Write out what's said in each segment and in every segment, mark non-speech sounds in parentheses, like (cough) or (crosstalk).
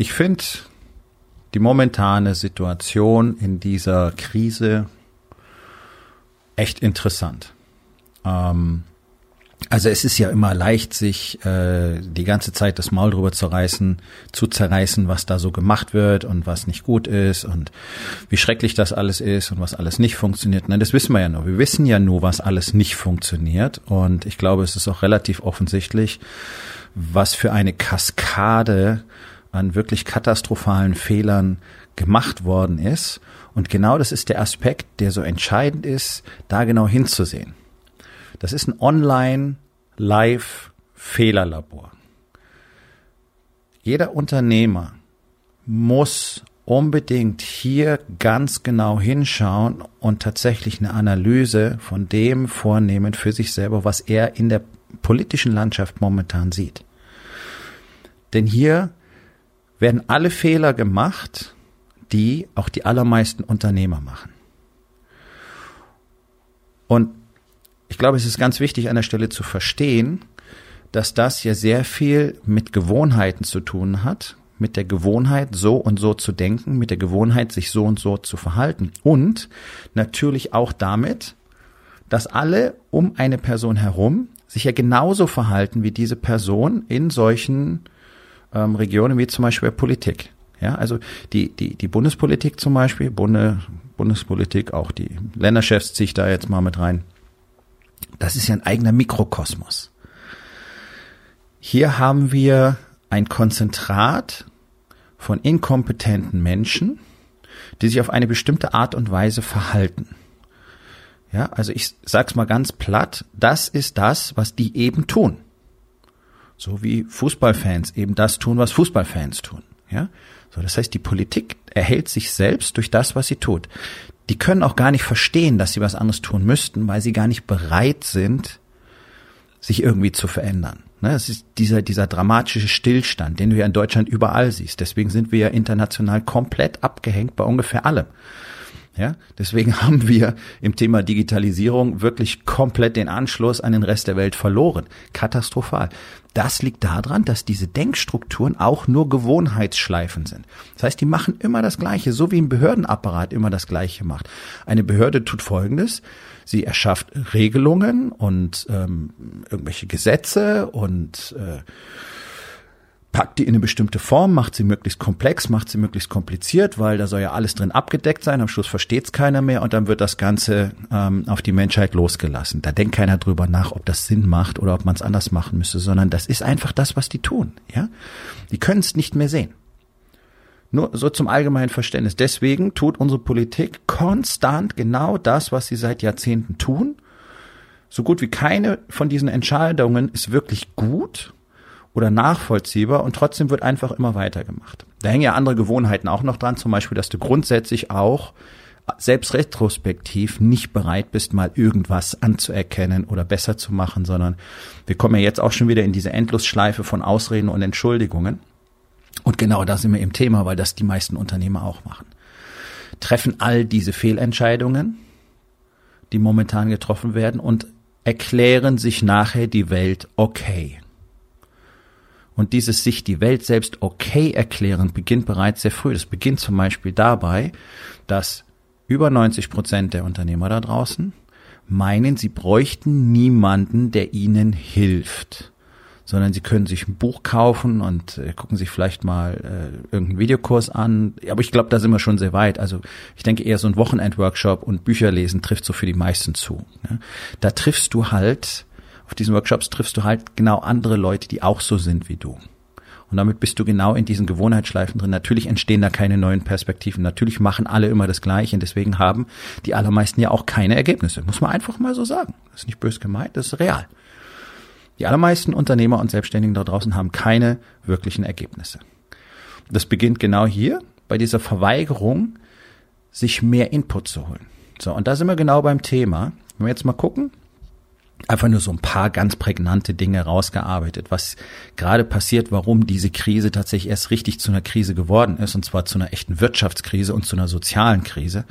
Ich finde die momentane Situation in dieser Krise echt interessant. Ähm, also es ist ja immer leicht, sich äh, die ganze Zeit das Maul drüber zu reißen, zu zerreißen, was da so gemacht wird und was nicht gut ist und wie schrecklich das alles ist und was alles nicht funktioniert. Nein, das wissen wir ja nur. Wir wissen ja nur, was alles nicht funktioniert. Und ich glaube, es ist auch relativ offensichtlich, was für eine Kaskade an wirklich katastrophalen Fehlern gemacht worden ist. Und genau das ist der Aspekt, der so entscheidend ist, da genau hinzusehen. Das ist ein Online-Live-Fehlerlabor. Jeder Unternehmer muss unbedingt hier ganz genau hinschauen und tatsächlich eine Analyse von dem vornehmen für sich selber, was er in der politischen Landschaft momentan sieht. Denn hier werden alle Fehler gemacht, die auch die allermeisten Unternehmer machen. Und ich glaube, es ist ganz wichtig an der Stelle zu verstehen, dass das ja sehr viel mit Gewohnheiten zu tun hat, mit der Gewohnheit, so und so zu denken, mit der Gewohnheit, sich so und so zu verhalten und natürlich auch damit, dass alle um eine Person herum sich ja genauso verhalten wie diese Person in solchen ähm, Regionen wie zum Beispiel Politik. Ja, also die, die, die Bundespolitik zum Beispiel, Bunde, Bundespolitik, auch die Länderchefs ziehe ich da jetzt mal mit rein. Das ist ja ein eigener Mikrokosmos. Hier haben wir ein Konzentrat von inkompetenten Menschen, die sich auf eine bestimmte Art und Weise verhalten. Ja, also ich sag's mal ganz platt, das ist das, was die eben tun. So wie Fußballfans eben das tun, was Fußballfans tun. Ja? So, das heißt, die Politik erhält sich selbst durch das, was sie tut. Die können auch gar nicht verstehen, dass sie was anderes tun müssten, weil sie gar nicht bereit sind, sich irgendwie zu verändern. Ne, das ist dieser, dieser dramatische Stillstand, den du ja in Deutschland überall siehst. Deswegen sind wir ja international komplett abgehängt bei ungefähr allem. Ja, deswegen (laughs) haben wir im Thema Digitalisierung wirklich komplett den Anschluss an den Rest der Welt verloren. Katastrophal. Das liegt daran, dass diese Denkstrukturen auch nur Gewohnheitsschleifen sind. Das heißt, die machen immer das Gleiche, so wie ein Behördenapparat immer das Gleiche macht. Eine Behörde tut Folgendes. Sie erschafft Regelungen und ähm, irgendwelche Gesetze und äh, packt die in eine bestimmte Form, macht sie möglichst komplex, macht sie möglichst kompliziert, weil da soll ja alles drin abgedeckt sein. Am Schluss versteht es keiner mehr und dann wird das Ganze ähm, auf die Menschheit losgelassen. Da denkt keiner drüber nach, ob das Sinn macht oder ob man es anders machen müsste, sondern das ist einfach das, was die tun. Ja, die können es nicht mehr sehen. Nur so zum allgemeinen Verständnis. Deswegen tut unsere Politik konstant genau das, was sie seit Jahrzehnten tun. So gut wie keine von diesen Entscheidungen ist wirklich gut oder nachvollziehbar und trotzdem wird einfach immer weitergemacht. Da hängen ja andere Gewohnheiten auch noch dran, zum Beispiel, dass du grundsätzlich auch selbst retrospektiv nicht bereit bist, mal irgendwas anzuerkennen oder besser zu machen, sondern wir kommen ja jetzt auch schon wieder in diese Endlosschleife von Ausreden und Entschuldigungen. Und genau da sind wir im Thema, weil das die meisten Unternehmer auch machen. Treffen all diese Fehlentscheidungen, die momentan getroffen werden und erklären sich nachher die Welt okay. Und dieses sich die Welt selbst okay erklären beginnt bereits sehr früh. Das beginnt zum Beispiel dabei, dass über 90 Prozent der Unternehmer da draußen meinen, sie bräuchten niemanden, der ihnen hilft sondern sie können sich ein Buch kaufen und äh, gucken sich vielleicht mal äh, irgendeinen Videokurs an. Aber ich glaube, da sind wir schon sehr weit. Also ich denke eher so ein Wochenendworkshop und Bücher lesen trifft so für die meisten zu. Ne? Da triffst du halt auf diesen Workshops triffst du halt genau andere Leute, die auch so sind wie du. Und damit bist du genau in diesen Gewohnheitsschleifen drin. Natürlich entstehen da keine neuen Perspektiven. Natürlich machen alle immer das Gleiche. Und deswegen haben die allermeisten ja auch keine Ergebnisse. Muss man einfach mal so sagen. Das ist nicht bös gemeint, das ist real. Die allermeisten Unternehmer und Selbstständigen da draußen haben keine wirklichen Ergebnisse. Das beginnt genau hier bei dieser Verweigerung, sich mehr Input zu holen. So, und da sind wir genau beim Thema. Wenn wir jetzt mal gucken, einfach nur so ein paar ganz prägnante Dinge rausgearbeitet, was gerade passiert, warum diese Krise tatsächlich erst richtig zu einer Krise geworden ist, und zwar zu einer echten Wirtschaftskrise und zu einer sozialen Krise.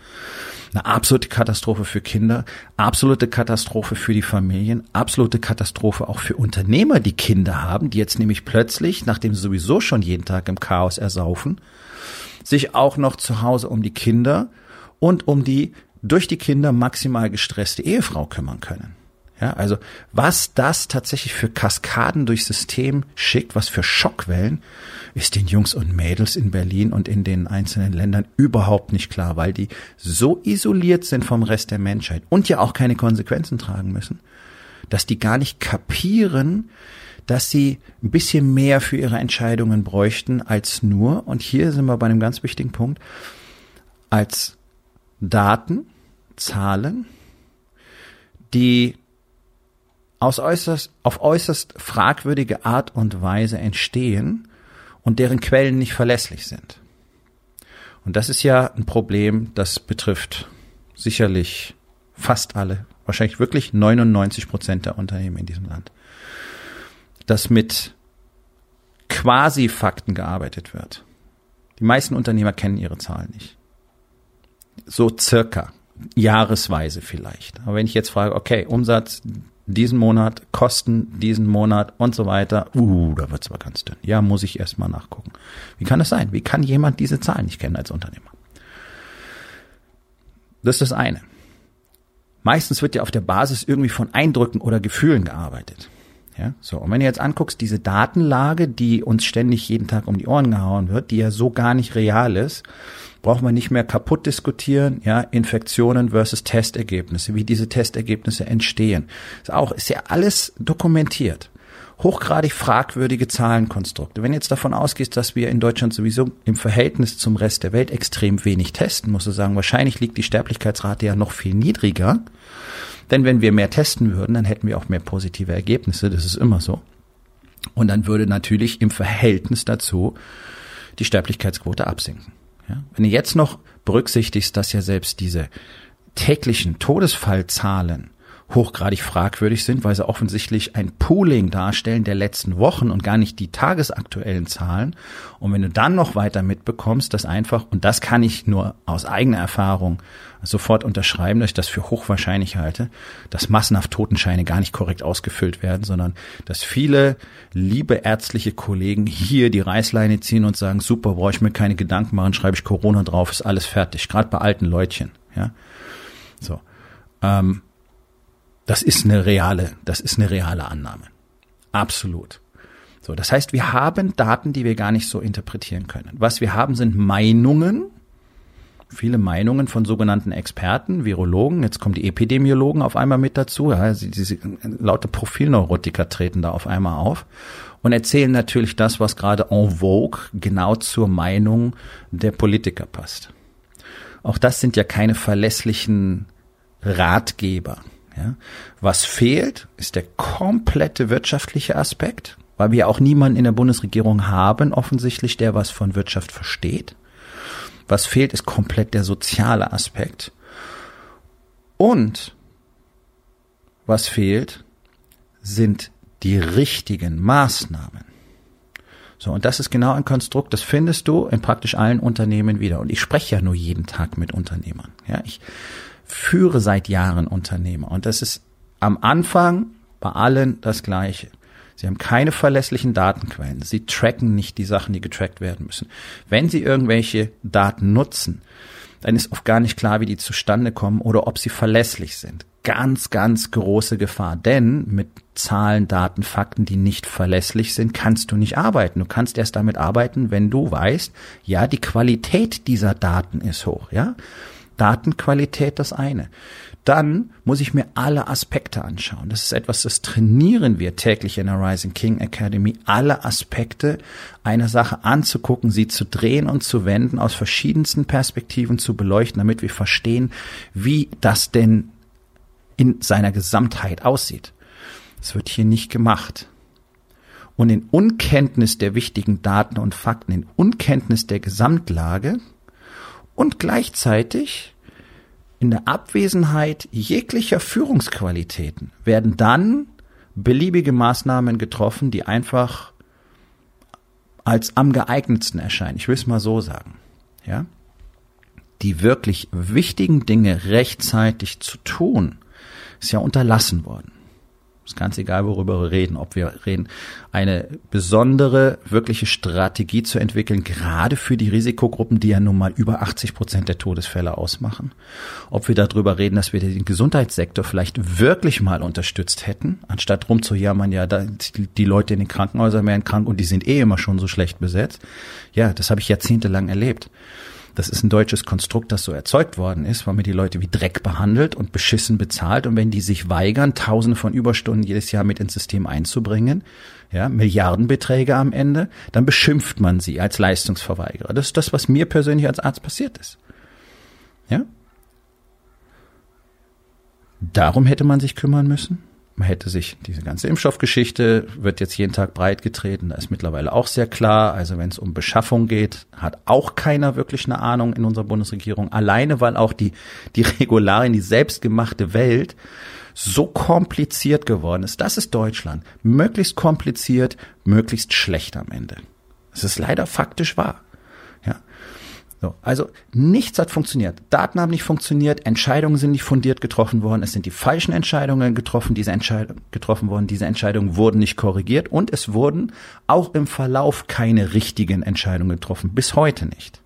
Eine absolute Katastrophe für Kinder, absolute Katastrophe für die Familien, absolute Katastrophe auch für Unternehmer, die Kinder haben, die jetzt nämlich plötzlich, nachdem sie sowieso schon jeden Tag im Chaos ersaufen, sich auch noch zu Hause um die Kinder und um die durch die Kinder maximal gestresste Ehefrau kümmern können. Ja, also was das tatsächlich für Kaskaden durchs System schickt, was für Schockwellen, ist den Jungs und Mädels in Berlin und in den einzelnen Ländern überhaupt nicht klar, weil die so isoliert sind vom Rest der Menschheit und ja auch keine Konsequenzen tragen müssen, dass die gar nicht kapieren, dass sie ein bisschen mehr für ihre Entscheidungen bräuchten als nur, und hier sind wir bei einem ganz wichtigen Punkt, als Daten, Zahlen, die aus äußerst, auf äußerst fragwürdige Art und Weise entstehen und deren Quellen nicht verlässlich sind. Und das ist ja ein Problem, das betrifft sicherlich fast alle, wahrscheinlich wirklich 99 Prozent der Unternehmen in diesem Land, dass mit quasi Fakten gearbeitet wird. Die meisten Unternehmer kennen ihre Zahlen nicht. So circa, jahresweise vielleicht. Aber wenn ich jetzt frage, okay, Umsatz diesen Monat, Kosten diesen Monat und so weiter. Uh, da wird's aber ganz dünn. Ja, muss ich erst mal nachgucken. Wie kann das sein? Wie kann jemand diese Zahlen nicht kennen als Unternehmer? Das ist das eine. Meistens wird ja auf der Basis irgendwie von Eindrücken oder Gefühlen gearbeitet. Ja, so. Und wenn du jetzt anguckst, diese Datenlage, die uns ständig jeden Tag um die Ohren gehauen wird, die ja so gar nicht real ist, brauchen wir nicht mehr kaputt diskutieren, ja, Infektionen versus Testergebnisse, wie diese Testergebnisse entstehen. Ist auch, ist ja alles dokumentiert. Hochgradig fragwürdige Zahlenkonstrukte. Wenn jetzt davon ausgehst, dass wir in Deutschland sowieso im Verhältnis zum Rest der Welt extrem wenig testen, musst du sagen, wahrscheinlich liegt die Sterblichkeitsrate ja noch viel niedriger. Denn wenn wir mehr testen würden, dann hätten wir auch mehr positive Ergebnisse. Das ist immer so. Und dann würde natürlich im Verhältnis dazu die Sterblichkeitsquote absinken. Ja? Wenn du jetzt noch berücksichtigst, dass ja selbst diese täglichen Todesfallzahlen hochgradig fragwürdig sind, weil sie offensichtlich ein Pooling darstellen der letzten Wochen und gar nicht die tagesaktuellen Zahlen. Und wenn du dann noch weiter mitbekommst, dass einfach, und das kann ich nur aus eigener Erfahrung sofort unterschreiben, dass ich das für hochwahrscheinlich halte, dass massenhaft Totenscheine gar nicht korrekt ausgefüllt werden, sondern dass viele liebe ärztliche Kollegen hier die Reißleine ziehen und sagen, super, brauche ich mir keine Gedanken machen, schreibe ich Corona drauf, ist alles fertig. Gerade bei alten Leutchen, ja. So. Ähm, das ist eine reale, das ist eine reale Annahme. Absolut. So, das heißt, wir haben Daten, die wir gar nicht so interpretieren können. Was wir haben, sind Meinungen, viele Meinungen von sogenannten Experten, Virologen, jetzt kommen die Epidemiologen auf einmal mit dazu, ja, sie, diese laute Profilneurotiker treten da auf einmal auf und erzählen natürlich das, was gerade en vogue genau zur Meinung der Politiker passt. Auch das sind ja keine verlässlichen Ratgeber. Ja. Was fehlt, ist der komplette wirtschaftliche Aspekt, weil wir auch niemanden in der Bundesregierung haben, offensichtlich, der was von Wirtschaft versteht. Was fehlt, ist komplett der soziale Aspekt. Und was fehlt, sind die richtigen Maßnahmen. So, und das ist genau ein Konstrukt, das findest du in praktisch allen Unternehmen wieder. Und ich spreche ja nur jeden Tag mit Unternehmern. Ja, ich führe seit Jahren Unternehmer. Und das ist am Anfang bei allen das Gleiche. Sie haben keine verlässlichen Datenquellen. Sie tracken nicht die Sachen, die getrackt werden müssen. Wenn Sie irgendwelche Daten nutzen, dann ist oft gar nicht klar, wie die zustande kommen oder ob sie verlässlich sind. Ganz, ganz große Gefahr. Denn mit Zahlen, Daten, Fakten, die nicht verlässlich sind, kannst du nicht arbeiten. Du kannst erst damit arbeiten, wenn du weißt, ja, die Qualität dieser Daten ist hoch, ja. Datenqualität das eine. Dann muss ich mir alle Aspekte anschauen. Das ist etwas, das trainieren wir täglich in der Rising King Academy, alle Aspekte einer Sache anzugucken, sie zu drehen und zu wenden, aus verschiedensten Perspektiven zu beleuchten, damit wir verstehen, wie das denn in seiner Gesamtheit aussieht. Es wird hier nicht gemacht. Und in Unkenntnis der wichtigen Daten und Fakten, in Unkenntnis der Gesamtlage und gleichzeitig in der Abwesenheit jeglicher Führungsqualitäten werden dann beliebige Maßnahmen getroffen, die einfach als am geeignetsten erscheinen. Ich will es mal so sagen. Ja? Die wirklich wichtigen Dinge rechtzeitig zu tun, ist ja unterlassen worden. Ist ganz egal, worüber wir reden. Ob wir reden, eine besondere, wirkliche Strategie zu entwickeln, gerade für die Risikogruppen, die ja nun mal über 80 Prozent der Todesfälle ausmachen. Ob wir darüber reden, dass wir den Gesundheitssektor vielleicht wirklich mal unterstützt hätten, anstatt rumzujammern, ja, die Leute in den Krankenhäusern werden krank und die sind eh immer schon so schlecht besetzt. Ja, das habe ich jahrzehntelang erlebt. Das ist ein deutsches Konstrukt, das so erzeugt worden ist, weil man die Leute wie Dreck behandelt und beschissen bezahlt. Und wenn die sich weigern, Tausende von Überstunden jedes Jahr mit ins System einzubringen, ja, Milliardenbeträge am Ende, dann beschimpft man sie als Leistungsverweigerer. Das ist das, was mir persönlich als Arzt passiert ist. Ja? Darum hätte man sich kümmern müssen man hätte sich diese ganze Impfstoffgeschichte wird jetzt jeden Tag breit getreten. Da ist mittlerweile auch sehr klar. Also wenn es um Beschaffung geht, hat auch keiner wirklich eine Ahnung in unserer Bundesregierung. Alleine, weil auch die, die Regularien, die selbstgemachte Welt so kompliziert geworden ist. Das ist Deutschland. Möglichst kompliziert, möglichst schlecht am Ende. Es ist leider faktisch wahr. So, also nichts hat funktioniert. Daten haben nicht funktioniert, Entscheidungen sind nicht fundiert getroffen worden, es sind die falschen Entscheidungen getroffen, diese Entscheidung, getroffen worden, diese Entscheidungen wurden nicht korrigiert und es wurden auch im Verlauf keine richtigen Entscheidungen getroffen, bis heute nicht.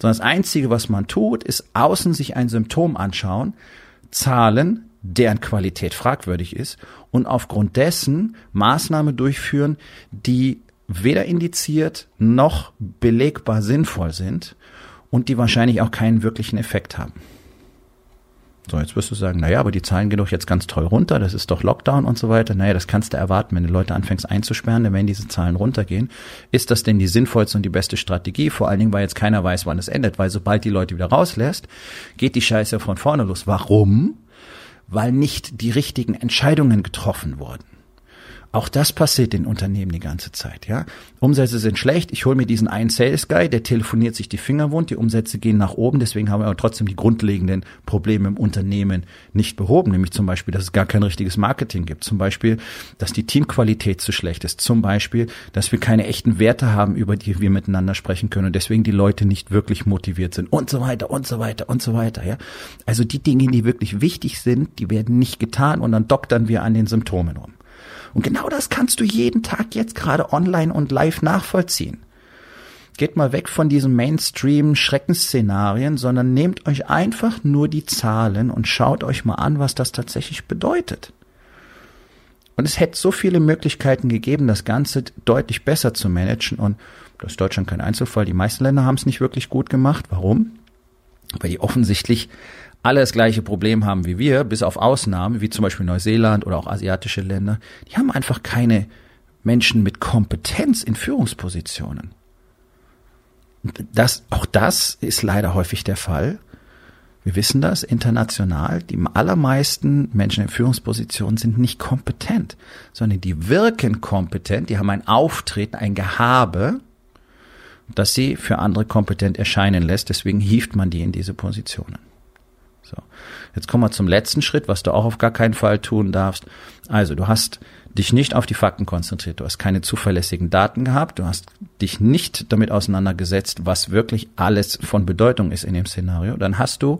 Sondern das Einzige, was man tut, ist außen sich ein Symptom anschauen, Zahlen, deren Qualität fragwürdig ist und aufgrund dessen Maßnahmen durchführen, die weder indiziert noch belegbar sinnvoll sind und die wahrscheinlich auch keinen wirklichen Effekt haben. So, jetzt wirst du sagen, naja, aber die Zahlen gehen doch jetzt ganz toll runter, das ist doch Lockdown und so weiter. Naja, das kannst du erwarten, wenn du Leute anfängst einzusperren, denn wenn diese Zahlen runtergehen, ist das denn die sinnvollste und die beste Strategie? Vor allen Dingen, weil jetzt keiner weiß, wann es endet, weil sobald die Leute wieder rauslässt, geht die Scheiße von vorne los. Warum? Weil nicht die richtigen Entscheidungen getroffen wurden. Auch das passiert in Unternehmen die ganze Zeit, ja. Umsätze sind schlecht. Ich hole mir diesen einen Sales Guy, der telefoniert sich die Finger wund. Die Umsätze gehen nach oben. Deswegen haben wir aber trotzdem die grundlegenden Probleme im Unternehmen nicht behoben. Nämlich zum Beispiel, dass es gar kein richtiges Marketing gibt. Zum Beispiel, dass die Teamqualität zu schlecht ist. Zum Beispiel, dass wir keine echten Werte haben, über die wir miteinander sprechen können und deswegen die Leute nicht wirklich motiviert sind und so weiter und so weiter und so weiter, ja. Also die Dinge, die wirklich wichtig sind, die werden nicht getan und dann doktern wir an den Symptomen rum. Und genau das kannst du jeden Tag jetzt gerade online und live nachvollziehen. Geht mal weg von diesen Mainstream-Schreckensszenarien, sondern nehmt euch einfach nur die Zahlen und schaut euch mal an, was das tatsächlich bedeutet. Und es hätte so viele Möglichkeiten gegeben, das Ganze deutlich besser zu managen. Und das ist Deutschland kein Einzelfall. Die meisten Länder haben es nicht wirklich gut gemacht. Warum? Weil die offensichtlich alle das gleiche Problem haben wie wir, bis auf Ausnahmen, wie zum Beispiel Neuseeland oder auch asiatische Länder, die haben einfach keine Menschen mit Kompetenz in Führungspositionen. Das, auch das ist leider häufig der Fall. Wir wissen das international. Die allermeisten Menschen in Führungspositionen sind nicht kompetent, sondern die wirken kompetent, die haben ein Auftreten, ein Gehabe, das sie für andere kompetent erscheinen lässt. Deswegen hieft man die in diese Positionen. So. Jetzt kommen wir zum letzten Schritt, was du auch auf gar keinen Fall tun darfst. Also, du hast dich nicht auf die Fakten konzentriert. Du hast keine zuverlässigen Daten gehabt. Du hast dich nicht damit auseinandergesetzt, was wirklich alles von Bedeutung ist in dem Szenario. Dann hast du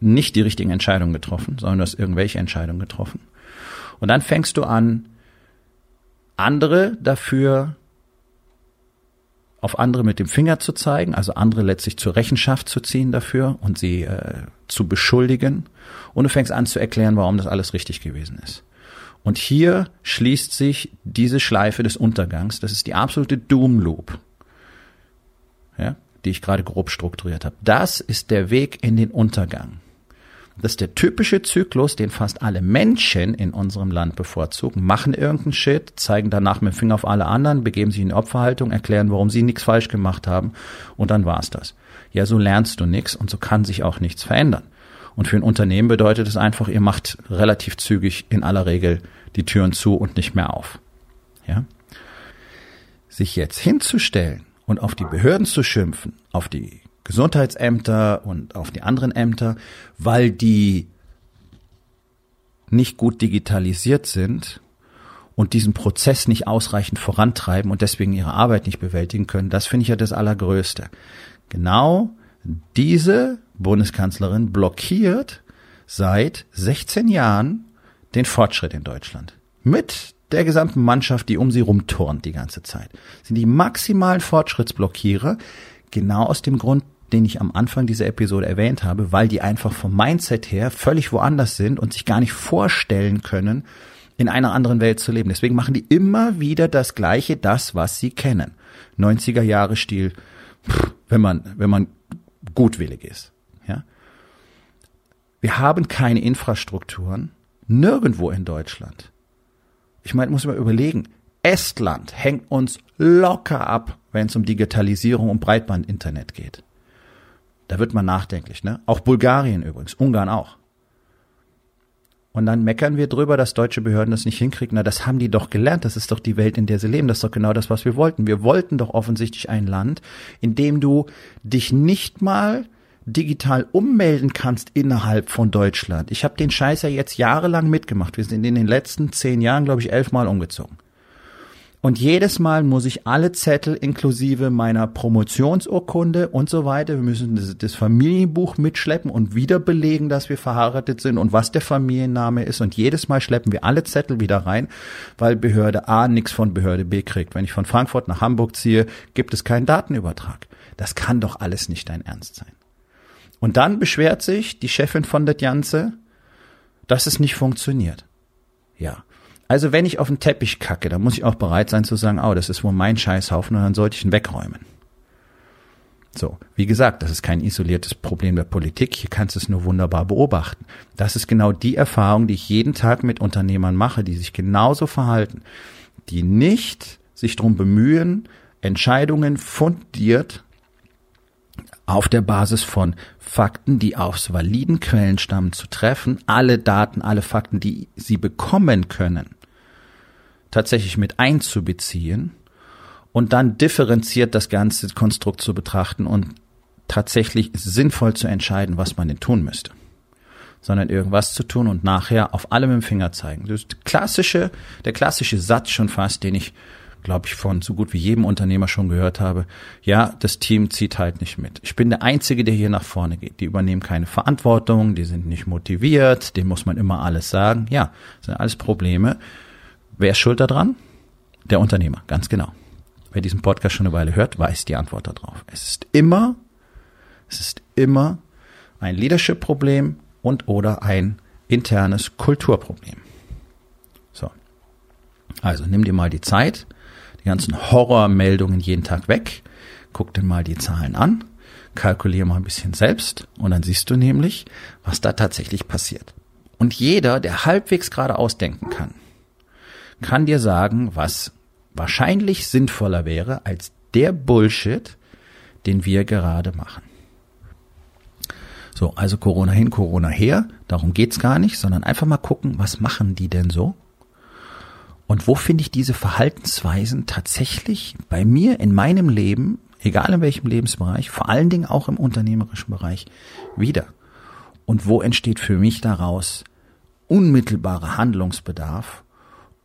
nicht die richtigen Entscheidungen getroffen, sondern du hast irgendwelche Entscheidungen getroffen. Und dann fängst du an, andere dafür auf andere mit dem Finger zu zeigen, also andere letztlich zur Rechenschaft zu ziehen dafür und sie äh, zu beschuldigen. Und du fängst an zu erklären, warum das alles richtig gewesen ist. Und hier schließt sich diese Schleife des Untergangs. Das ist die absolute Doom Loop, ja, die ich gerade grob strukturiert habe. Das ist der Weg in den Untergang. Das ist der typische Zyklus, den fast alle Menschen in unserem Land bevorzugen, machen irgendeinen Shit, zeigen danach mit dem Finger auf alle anderen, begeben sich in die Opferhaltung, erklären, warum sie nichts falsch gemacht haben und dann war's das. Ja, so lernst du nichts und so kann sich auch nichts verändern. Und für ein Unternehmen bedeutet es einfach, ihr macht relativ zügig in aller Regel die Türen zu und nicht mehr auf. Ja? Sich jetzt hinzustellen und auf die Behörden zu schimpfen, auf die Gesundheitsämter und auf die anderen Ämter, weil die nicht gut digitalisiert sind und diesen Prozess nicht ausreichend vorantreiben und deswegen ihre Arbeit nicht bewältigen können, das finde ich ja das Allergrößte. Genau diese Bundeskanzlerin blockiert seit 16 Jahren den Fortschritt in Deutschland. Mit der gesamten Mannschaft, die um sie rumturnt die ganze Zeit. Sind die maximalen Fortschrittsblockierer, genau aus dem Grund, den ich am Anfang dieser Episode erwähnt habe, weil die einfach vom Mindset her völlig woanders sind und sich gar nicht vorstellen können, in einer anderen Welt zu leben. Deswegen machen die immer wieder das Gleiche, das, was sie kennen. 90er Jahre Stil, wenn man, wenn man gutwillig ist. Ja? Wir haben keine Infrastrukturen, nirgendwo in Deutschland. Ich meine, muss man überlegen, Estland hängt uns locker ab, wenn es um Digitalisierung und Breitbandinternet geht. Da wird man nachdenklich, ne? Auch Bulgarien übrigens, Ungarn auch. Und dann meckern wir drüber, dass deutsche Behörden das nicht hinkriegen. Na, das haben die doch gelernt. Das ist doch die Welt, in der sie leben. Das ist doch genau das, was wir wollten. Wir wollten doch offensichtlich ein Land, in dem du dich nicht mal digital ummelden kannst innerhalb von Deutschland. Ich habe den Scheiß ja jetzt jahrelang mitgemacht. Wir sind in den letzten zehn Jahren, glaube ich, elfmal umgezogen. Und jedes Mal muss ich alle Zettel inklusive meiner Promotionsurkunde und so weiter, wir müssen das, Familienbuch mitschleppen und wieder belegen, dass wir verheiratet sind und was der Familienname ist. Und jedes Mal schleppen wir alle Zettel wieder rein, weil Behörde A nichts von Behörde B kriegt. Wenn ich von Frankfurt nach Hamburg ziehe, gibt es keinen Datenübertrag. Das kann doch alles nicht dein Ernst sein. Und dann beschwert sich die Chefin von der Janze, dass es nicht funktioniert. Ja. Also wenn ich auf den Teppich kacke, dann muss ich auch bereit sein zu sagen, oh, das ist wohl mein Scheißhaufen und dann sollte ich ihn wegräumen. So, wie gesagt, das ist kein isoliertes Problem der Politik, hier kannst du es nur wunderbar beobachten. Das ist genau die Erfahrung, die ich jeden Tag mit Unternehmern mache, die sich genauso verhalten, die nicht sich drum bemühen, Entscheidungen fundiert auf der Basis von Fakten, die aus validen Quellen stammen, zu treffen, alle Daten, alle Fakten, die sie bekommen können, tatsächlich mit einzubeziehen und dann differenziert das ganze Konstrukt zu betrachten und tatsächlich sinnvoll zu entscheiden, was man denn tun müsste. Sondern irgendwas zu tun und nachher auf allem im Finger zeigen. Das ist klassische, der klassische Satz schon fast, den ich glaube ich, von so gut wie jedem Unternehmer schon gehört habe, ja, das Team zieht halt nicht mit. Ich bin der Einzige, der hier nach vorne geht. Die übernehmen keine Verantwortung, die sind nicht motiviert, dem muss man immer alles sagen. Ja, das sind alles Probleme. Wer ist schuld daran? Der Unternehmer, ganz genau. Wer diesen Podcast schon eine Weile hört, weiß die Antwort darauf. Es ist immer, es ist immer ein Leadership-Problem und oder ein internes Kulturproblem. So. Also nimm dir mal die Zeit, die ganzen Horrormeldungen jeden Tag weg, guck dir mal die Zahlen an, kalkulier mal ein bisschen selbst und dann siehst du nämlich, was da tatsächlich passiert. Und jeder, der halbwegs gerade ausdenken kann, kann dir sagen, was wahrscheinlich sinnvoller wäre als der Bullshit, den wir gerade machen. So, also Corona hin, Corona her, darum geht's gar nicht, sondern einfach mal gucken, was machen die denn so? Und wo finde ich diese Verhaltensweisen tatsächlich bei mir in meinem Leben, egal in welchem Lebensbereich, vor allen Dingen auch im unternehmerischen Bereich, wieder? Und wo entsteht für mich daraus unmittelbarer Handlungsbedarf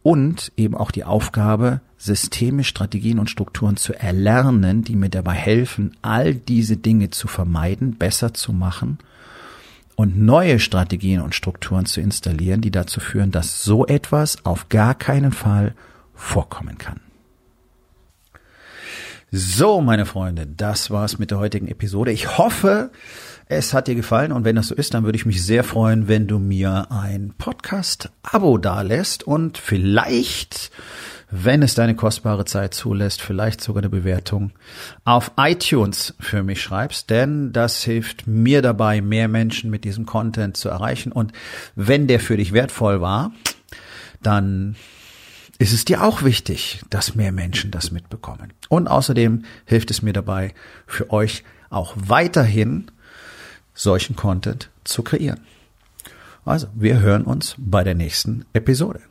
und eben auch die Aufgabe, Systeme, Strategien und Strukturen zu erlernen, die mir dabei helfen, all diese Dinge zu vermeiden, besser zu machen und neue Strategien und Strukturen zu installieren, die dazu führen, dass so etwas auf gar keinen Fall vorkommen kann. So, meine Freunde, das war's mit der heutigen Episode. Ich hoffe, es hat dir gefallen und wenn das so ist, dann würde ich mich sehr freuen, wenn du mir ein Podcast-Abo dalässt und vielleicht wenn es deine kostbare Zeit zulässt, vielleicht sogar eine Bewertung auf iTunes für mich schreibst, denn das hilft mir dabei, mehr Menschen mit diesem Content zu erreichen. Und wenn der für dich wertvoll war, dann ist es dir auch wichtig, dass mehr Menschen das mitbekommen. Und außerdem hilft es mir dabei, für euch auch weiterhin solchen Content zu kreieren. Also, wir hören uns bei der nächsten Episode.